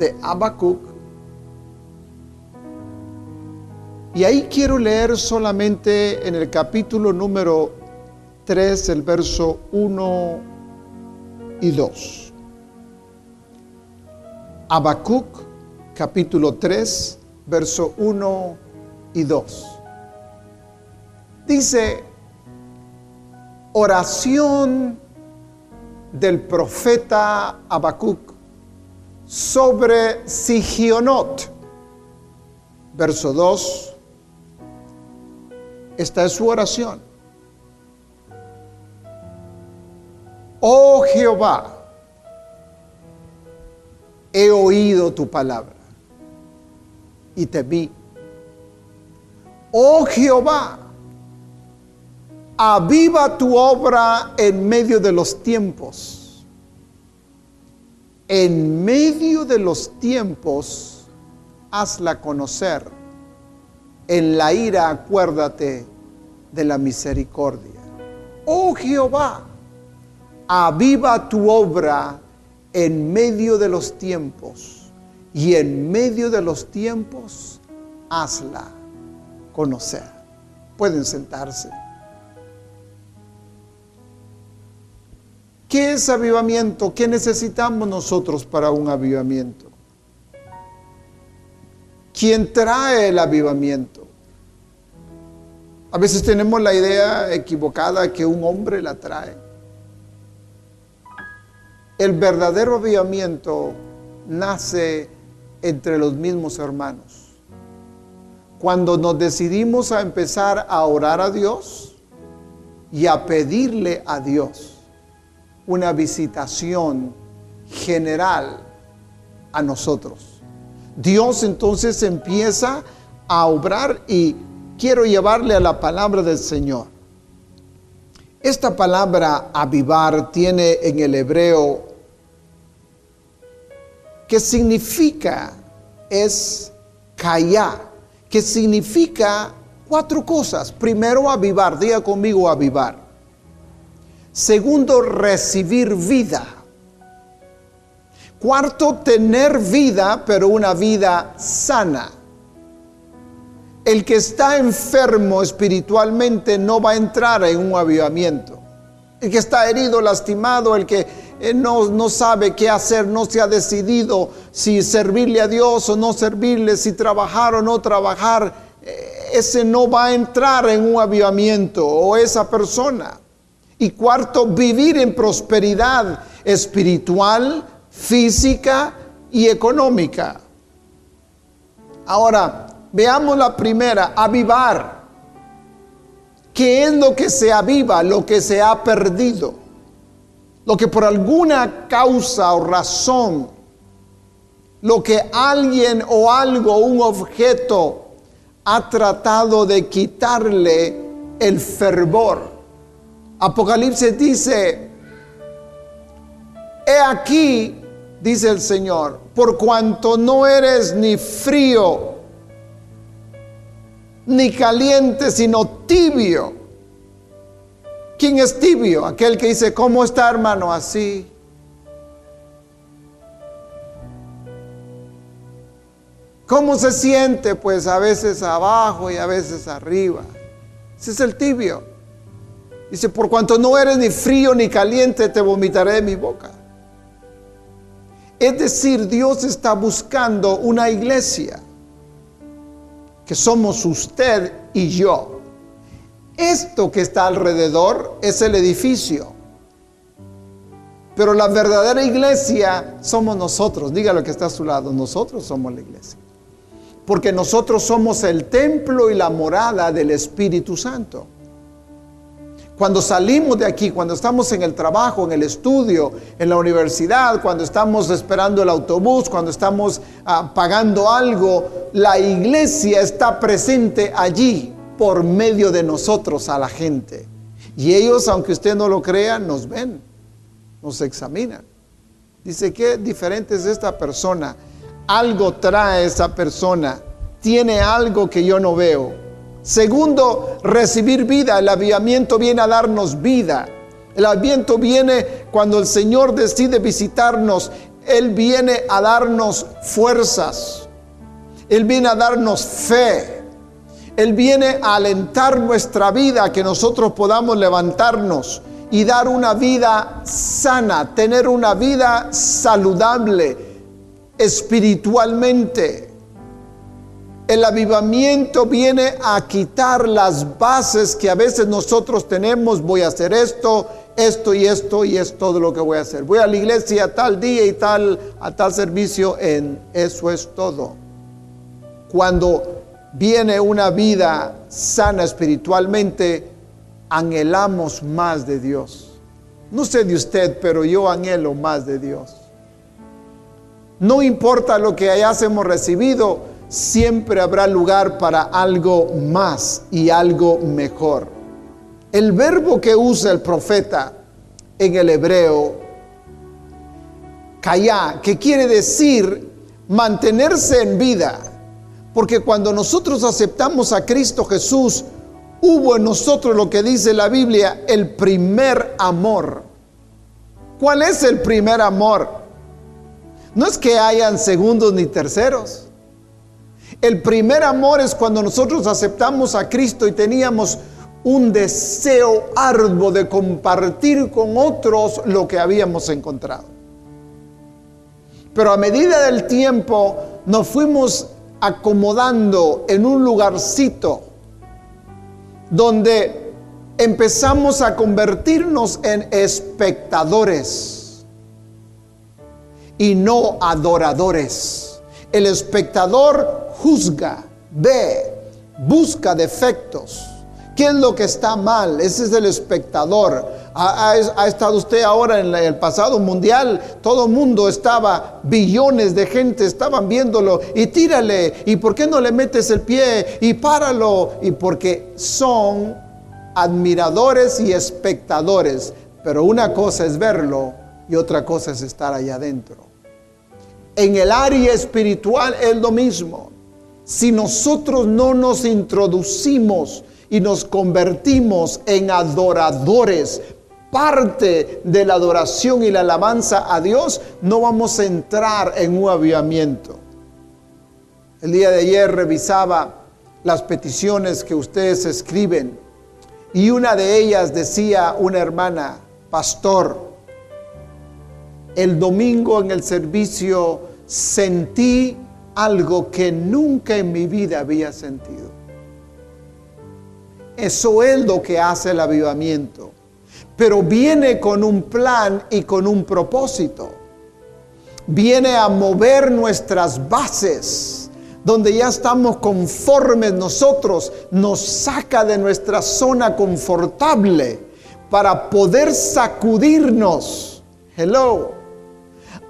de Habacuc Y ahí quiero leer solamente en el capítulo número 3, el verso 1 y 2. Habacuc, capítulo 3, verso 1 y 2. Dice, oración del profeta Habacuc sobre Sigionot. Verso 2 esta es su oración. Oh Jehová, he oído tu palabra y te vi. Oh Jehová, aviva tu obra en medio de los tiempos. En medio de los tiempos, hazla conocer en la ira acuérdate de la misericordia. Oh Jehová, aviva tu obra en medio de los tiempos y en medio de los tiempos hazla conocer. Pueden sentarse. ¿Qué es avivamiento? ¿Qué necesitamos nosotros para un avivamiento? ¿Quién trae el avivamiento? A veces tenemos la idea equivocada que un hombre la trae. El verdadero avivamiento nace entre los mismos hermanos. Cuando nos decidimos a empezar a orar a Dios y a pedirle a Dios una visitación general a nosotros. Dios entonces empieza a obrar y quiero llevarle a la palabra del Señor. Esta palabra avivar tiene en el hebreo que significa es callar, que significa cuatro cosas. Primero, avivar, diga conmigo avivar. Segundo, recibir vida. Cuarto, tener vida, pero una vida sana. El que está enfermo espiritualmente no va a entrar en un avivamiento. El que está herido, lastimado, el que eh, no, no, sabe qué hacer, no se ha decidido si servirle a Dios o no servirle, si trabajar o no trabajar, eh, ese no va a entrar en un avivamiento o esa persona. Y cuarto, vivir en prosperidad espiritual, física y económica. Ahora, Veamos la primera, avivar. ¿Qué es lo que se aviva? Lo que se ha perdido. Lo que por alguna causa o razón, lo que alguien o algo, un objeto, ha tratado de quitarle el fervor. Apocalipsis dice, he aquí, dice el Señor, por cuanto no eres ni frío ni caliente, sino tibio. ¿Quién es tibio? Aquel que dice, ¿cómo está hermano? Así. ¿Cómo se siente? Pues a veces abajo y a veces arriba. Ese es el tibio. Dice, por cuanto no eres ni frío ni caliente, te vomitaré de mi boca. Es decir, Dios está buscando una iglesia que somos usted y yo. Esto que está alrededor es el edificio. Pero la verdadera iglesia somos nosotros. Diga lo que está a su lado. Nosotros somos la iglesia. Porque nosotros somos el templo y la morada del Espíritu Santo. Cuando salimos de aquí, cuando estamos en el trabajo, en el estudio, en la universidad, cuando estamos esperando el autobús, cuando estamos ah, pagando algo, la iglesia está presente allí por medio de nosotros a la gente. Y ellos, aunque usted no lo crea, nos ven, nos examinan. Dice, qué diferente es esta persona. Algo trae esa persona. Tiene algo que yo no veo. Segundo, recibir vida. El avivamiento viene a darnos vida. El avivamiento viene cuando el Señor decide visitarnos. Él viene a darnos fuerzas. Él viene a darnos fe. Él viene a alentar nuestra vida, que nosotros podamos levantarnos y dar una vida sana, tener una vida saludable espiritualmente. El avivamiento viene a quitar las bases que a veces nosotros tenemos. Voy a hacer esto, esto y esto y es todo lo que voy a hacer. Voy a la iglesia tal día y tal a tal servicio en eso es todo. Cuando viene una vida sana espiritualmente, anhelamos más de Dios. No sé de usted, pero yo anhelo más de Dios. No importa lo que hayamos recibido, siempre habrá lugar para algo más y algo mejor. El verbo que usa el profeta en el hebreo, kaya, que quiere decir mantenerse en vida, porque cuando nosotros aceptamos a Cristo Jesús, hubo en nosotros lo que dice la Biblia, el primer amor. ¿Cuál es el primer amor? No es que hayan segundos ni terceros. El primer amor es cuando nosotros aceptamos a Cristo y teníamos un deseo arduo de compartir con otros lo que habíamos encontrado. Pero a medida del tiempo nos fuimos acomodando en un lugarcito donde empezamos a convertirnos en espectadores y no adoradores. El espectador juzga, ve, busca defectos. ¿Qué es lo que está mal? Ese es el espectador. Ha, estado usted ahora en el pasado mundial, todo el mundo estaba, billones de gente estaban viéndolo y tírale, y por qué no le metes el pie y páralo, y porque son admiradores y espectadores, pero una cosa es verlo y otra cosa es estar allá adentro. En el área espiritual es lo mismo. Si nosotros no nos introducimos y nos convertimos en adoradores, parte de la adoración y la alabanza a Dios, no vamos a entrar en un avivamiento. El día de ayer revisaba las peticiones que ustedes escriben y una de ellas decía una hermana, pastor, el domingo en el servicio sentí algo que nunca en mi vida había sentido. Eso es lo que hace el avivamiento. Pero viene con un plan y con un propósito. Viene a mover nuestras bases, donde ya estamos conformes nosotros, nos saca de nuestra zona confortable para poder sacudirnos. Hello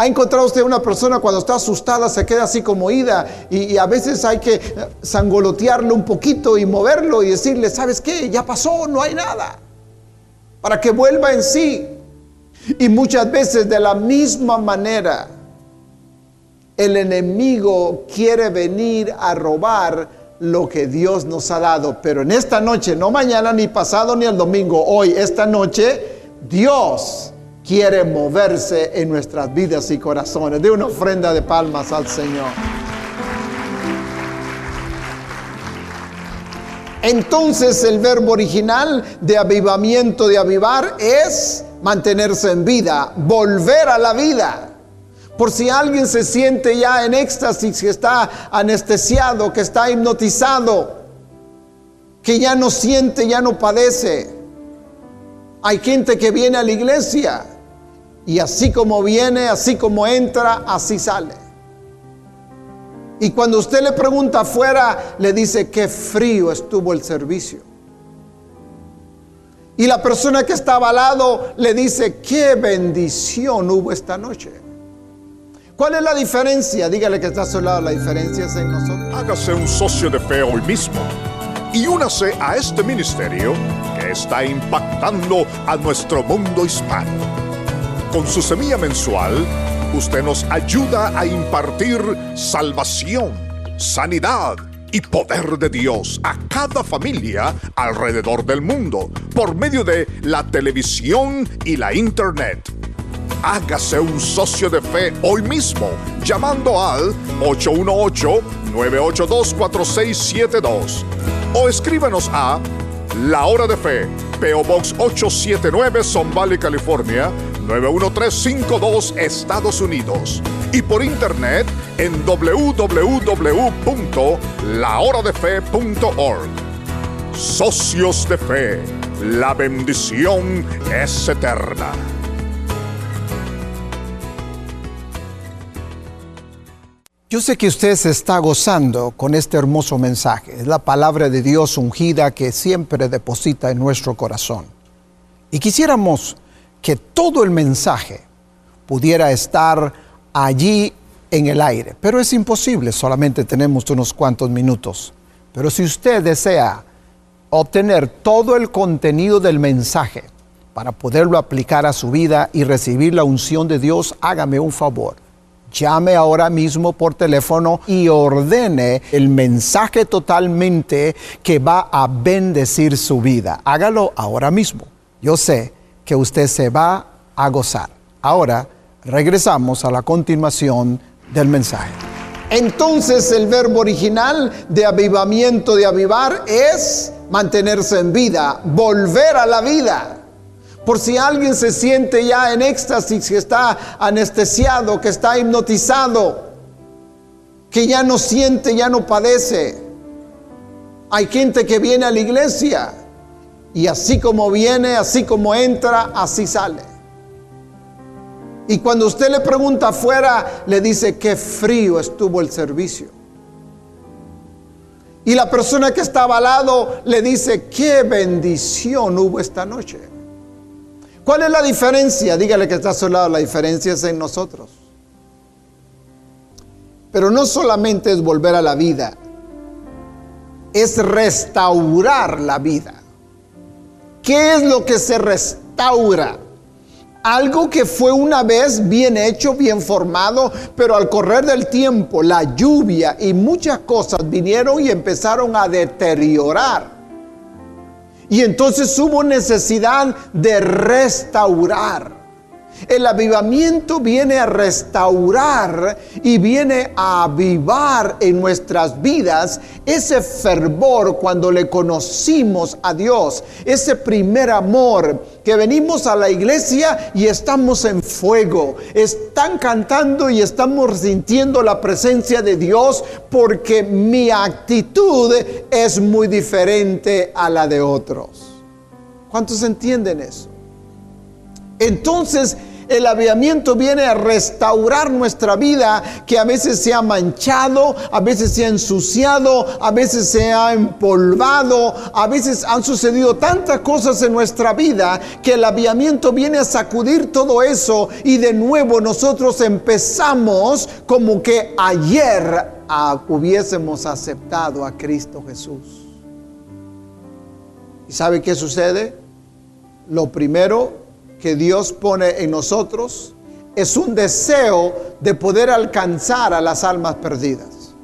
¿Ha encontrado usted una persona cuando está asustada se queda así como ida y, a veces hay que sangolotearlo un poquito y moverlo y decirle, ¿sabes qué? Ya pasó, no hay nada. Para que vuelva en sí. Y muchas veces de la misma manera el enemigo quiere venir a robar lo que Dios nos ha dado. Pero en esta noche, no mañana, ni pasado, ni el domingo, hoy, esta noche, Dios quiere moverse en nuestras vidas y corazones. De una ofrenda de palmas al Señor. Entonces el verbo original de avivamiento, de avivar, es mantenerse en vida, volver a la vida. Por si alguien se siente ya en éxtasis, que está anestesiado, que está hipnotizado, que ya no siente, ya no padece. Hay gente que viene a la iglesia y así como viene, así como entra, así sale. Y cuando usted le pregunta afuera, le dice qué frío estuvo el servicio. Y la persona que estaba al lado le dice, qué bendición hubo esta noche. ¿Cuál es la diferencia? Dígale que está a su lado, la diferencia es en nosotros. Hágase un socio de fe hoy mismo y únase a este ministerio que está impactando a nuestro mundo hispano. Con su semilla mensual, usted nos ayuda a impartir salvación, sanidad, y poder de Dios a cada familia alrededor del mundo por medio de la televisión y la internet. Hágase un socio de fe hoy mismo llamando al 818-982-4672 o escríbanos a La Hora de Fe, PO Box 879, Son Valley, California 91352, Estados Unidos y por internet en www.lahoradefe.org. Socios de Fe, la bendición es eterna. Yo sé que usted se está gozando con este hermoso mensaje. Es la palabra de Dios ungida que siempre deposita en nuestro corazón. Y quisiéramos que todo el mensaje pudiera estar allí en el aire. Pero es imposible, solamente tenemos unos cuantos minutos. Pero si usted desea obtener todo el contenido del mensaje para poderlo aplicar a su vida y recibir la unción de Dios, hágame un favor. Llame ahora mismo por teléfono y ordene el mensaje totalmente que va a bendecir su vida. Hágalo ahora mismo. Yo sé que usted se va a gozar. Ahora regresamos a la continuación del mensaje. Entonces el verbo original de avivamiento, de avivar, es mantenerse en vida, volver a la vida. Por si alguien se siente ya en éxtasis, que está anestesiado, que está hipnotizado, que ya no siente, ya no padece. Hay gente que viene a la iglesia y así como viene, así como entra, así sale. Y cuando usted le pregunta afuera, le dice qué frío estuvo el servicio. Y la persona que estaba al lado le dice qué bendición hubo esta noche. ¿Cuál es la diferencia? Dígale que está a su lado, la diferencia es en nosotros. Pero no solamente es volver a la vida, es restaurar la vida. ¿Qué es lo que se restaura? Algo que fue una vez bien hecho, bien formado, pero al correr del tiempo, la lluvia y muchas cosas vinieron y empezaron a deteriorar. Y entonces hubo necesidad de restaurar. El avivamiento viene a restaurar y viene a avivar en nuestras vidas ese fervor cuando le conocimos a Dios, ese primer amor que venimos a la iglesia y estamos en fuego, están cantando y estamos sintiendo la presencia de Dios porque mi actitud es muy diferente a la de otros. ¿Cuántos entienden eso? Entonces, el avivamiento viene a restaurar nuestra vida que a veces se ha manchado, a veces se ha ensuciado, a veces se ha empolvado, a veces han sucedido tantas cosas en nuestra vida que el avivamiento viene a sacudir todo eso y de nuevo nosotros empezamos como que ayer hubiésemos aceptado a Cristo Jesús. ¿Y sabe qué sucede? Lo primero que Dios pone en nosotros es un deseo de poder alcanzar a las almas perdidas.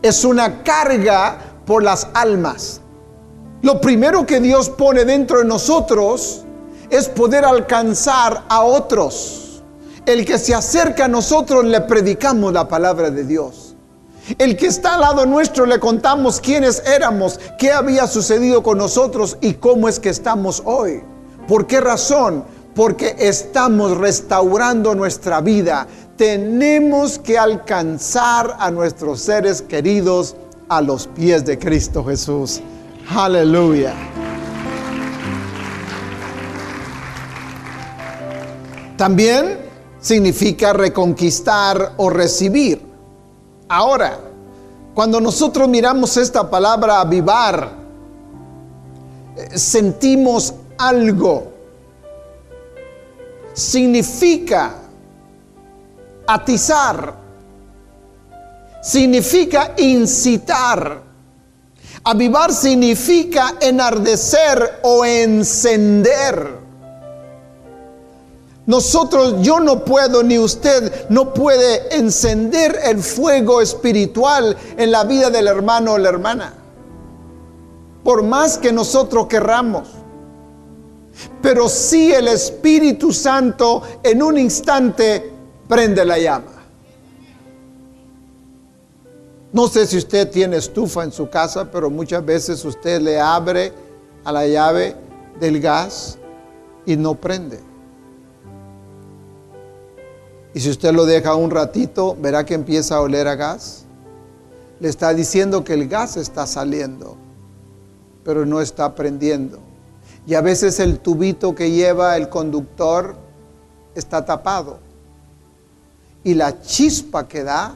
Es una carga por las almas. Lo primero que Dios pone dentro de nosotros es poder alcanzar a otros. El que se acerca a nosotros le predicamos la palabra de Dios. El que está al lado nuestro le contamos quiénes éramos, qué había sucedido con nosotros y cómo es que estamos hoy. ¿Por qué razón? Porque estamos restaurando nuestra vida. Tenemos que alcanzar a nuestros seres queridos a los pies de Cristo Jesús. Aleluya. También significa reconquistar o recibir. Ahora, cuando nosotros miramos esta palabra avivar, eh, sentimos algo. Significa atizar. Significa incitar. Avivar significa enardecer o encender. Nosotros, yo no puedo, ni usted no puede encender el fuego espiritual en la vida del hermano o la hermana. Por más que nosotros querramos. Pero si el Espíritu Santo en un instante prende la llama. No sé si usted tiene estufa en su casa, pero muchas veces usted le abre a la llave del gas y no prende. Y si usted lo deja un ratito, verá que empieza a oler a gas. Le está diciendo que el gas está saliendo, pero no está prendiendo. Y a veces el tubito que lleva el conductor está tapado. Y la chispa que da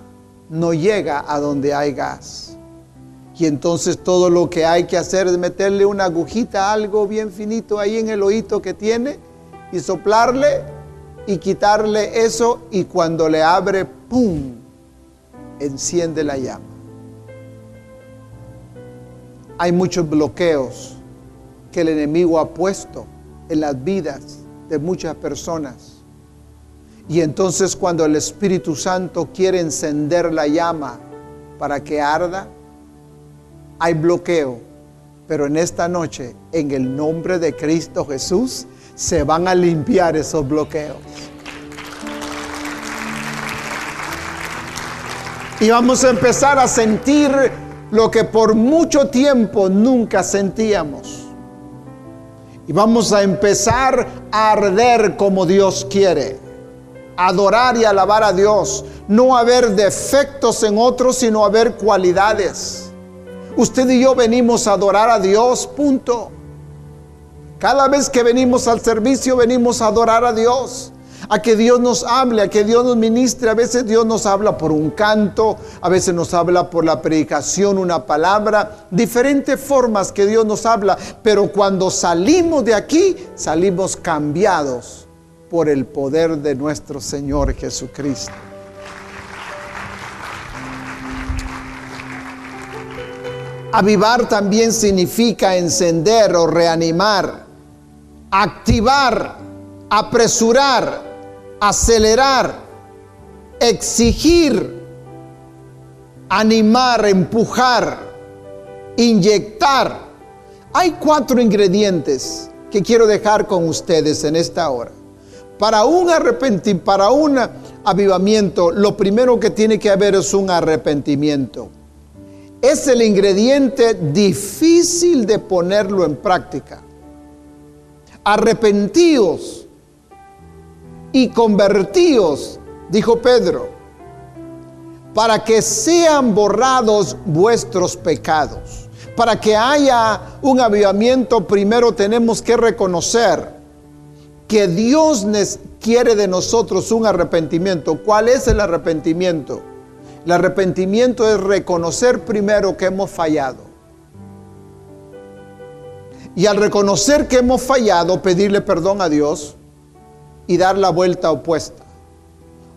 no llega a donde hay gas. Y entonces todo lo que hay que hacer es meterle una agujita, algo bien finito ahí en el oído que tiene y soplarle y quitarle eso y cuando le abre, ¡pum!, enciende la llama. Hay muchos bloqueos que el enemigo ha puesto en las vidas de muchas personas. Y entonces cuando el Espíritu Santo quiere encender la llama para que arda, hay bloqueo. Pero en esta noche, en el nombre de Cristo Jesús, se van a limpiar esos bloqueos. Y vamos a empezar a sentir lo que por mucho tiempo nunca sentíamos. Y vamos a empezar a arder como Dios quiere. Adorar y alabar a Dios. No haber defectos en otros, sino haber cualidades. Usted y yo venimos a adorar a Dios, punto. Cada vez que venimos al servicio, venimos a adorar a Dios a que Dios nos hable, a que Dios nos ministre. A veces Dios nos habla por un canto, a veces nos habla por la predicación, una palabra, diferentes formas que Dios nos habla. Pero cuando salimos de aquí, salimos cambiados por el poder de nuestro Señor Jesucristo. Avivar también significa encender o reanimar, activar, apresurar, acelerar, exigir, animar, empujar, inyectar. Hay cuatro ingredientes que quiero dejar con ustedes en esta hora. Para un arrepentimiento, para un avivamiento, lo primero que tiene que haber es un arrepentimiento. Es el ingrediente difícil de ponerlo en práctica. Arrepentíos y convertíos, dijo Pedro, para que sean borrados vuestros pecados. Para que haya un avivamiento, primero tenemos que reconocer que Dios quiere de nosotros un arrepentimiento. ¿Cuál es el arrepentimiento? El arrepentimiento es reconocer primero que hemos fallado. Y al reconocer que hemos fallado, pedirle perdón a Dios y dar la vuelta opuesta.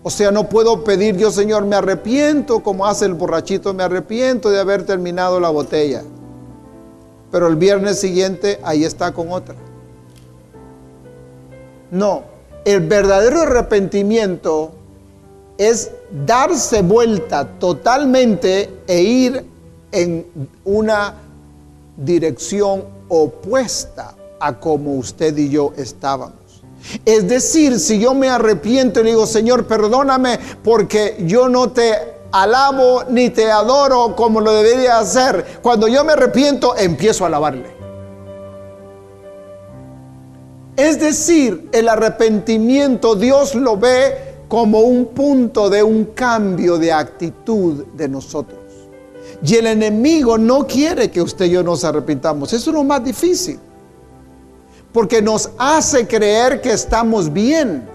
O sea, no puedo pedir, Dios Señor, me arrepiento como hace el borrachito, me arrepiento de haber terminado la botella. Pero el viernes siguiente ahí está con otra. No, el verdadero arrepentimiento es darse vuelta totalmente e ir en una dirección opuesta a como usted y yo estábamos. Es decir, si yo me arrepiento y digo, Señor, perdóname porque yo no te alabo ni te adoro como lo debería hacer. Cuando yo me arrepiento, empiezo a alabarle. Es decir, el arrepentimiento Dios lo ve como un punto de un cambio de actitud de nosotros. Y el enemigo no quiere que usted y yo nos arrepintamos. Eso es lo más difícil porque nos hace creer que estamos bien.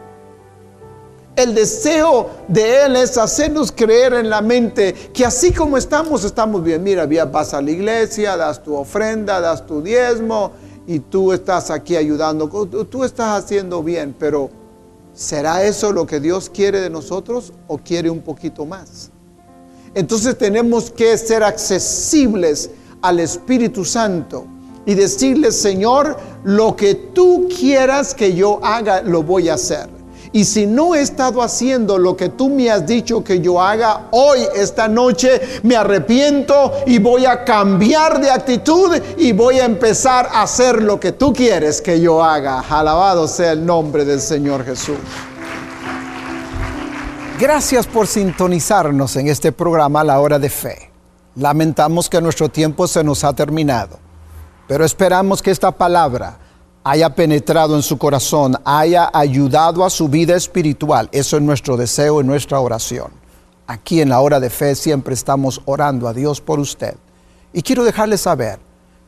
El deseo de Él es hacernos creer en la mente que así como estamos, estamos bien. Mira, vas a la iglesia, das tu ofrenda, das tu diezmo y tú estás aquí ayudando, tú estás haciendo bien, pero ¿será eso lo que Dios quiere de nosotros o quiere un poquito más? Entonces tenemos que ser accesibles al Espíritu Santo y decirle, Señor, lo que tú quieras que yo haga, lo voy a hacer. Y si no he estado haciendo lo que tú me has dicho que yo haga, hoy, esta noche, me arrepiento y voy a cambiar de actitud y voy a empezar a hacer lo que tú quieres que yo haga. Alabado sea el nombre del Señor Jesús. Gracias por sintonizarnos en este programa La Hora de Fe. Lamentamos que nuestro tiempo se nos ha terminado, pero esperamos que esta palabra haya penetrado en su corazón, haya ayudado a su vida espiritual. Eso es nuestro deseo y nuestra oración. Aquí en la hora de fe siempre estamos orando a Dios por usted. Y quiero dejarle saber,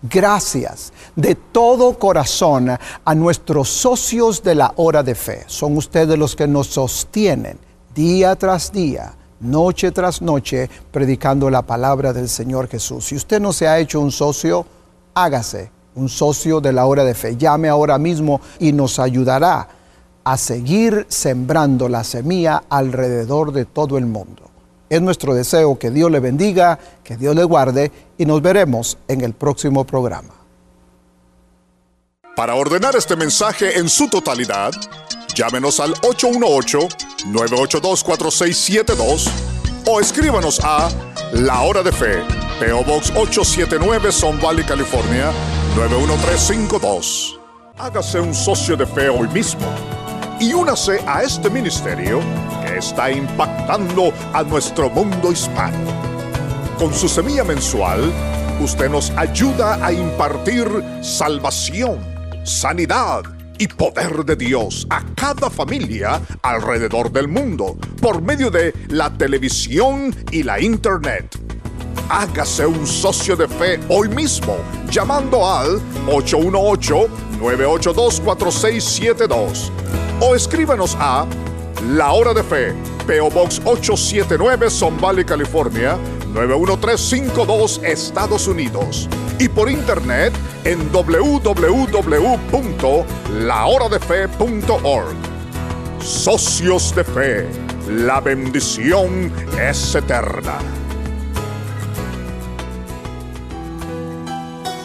gracias de todo corazón a nuestros socios de la hora de fe. Son ustedes los que nos sostienen día tras día, noche tras noche, predicando la palabra del Señor Jesús. Si usted no se ha hecho un socio, hágase un socio de la hora de fe. Llame ahora mismo y nos ayudará a seguir sembrando la semilla alrededor de todo el mundo. Es nuestro deseo que Dios le bendiga, que Dios le guarde y nos veremos en el próximo programa. Para ordenar este mensaje en su totalidad, llámenos al 818-982-4672 o escríbanos a La Hora de Fe, PO Box 879, Son Valley, California 91352. Hágase un socio de fe hoy mismo y únase a este ministerio que está impactando a nuestro mundo hispano. Con su semilla mensual, usted nos ayuda a impartir salvación, sanidad y poder de Dios a cada familia alrededor del mundo por medio de la televisión y la internet Hágase un socio de fe hoy mismo llamando al 818-982-4672 o escríbanos a La Hora de Fe, PO Box 879, Son Valley, California 91352, Estados Unidos. Y por internet en www.lahoradefe.org. Socios de Fe, la bendición es eterna.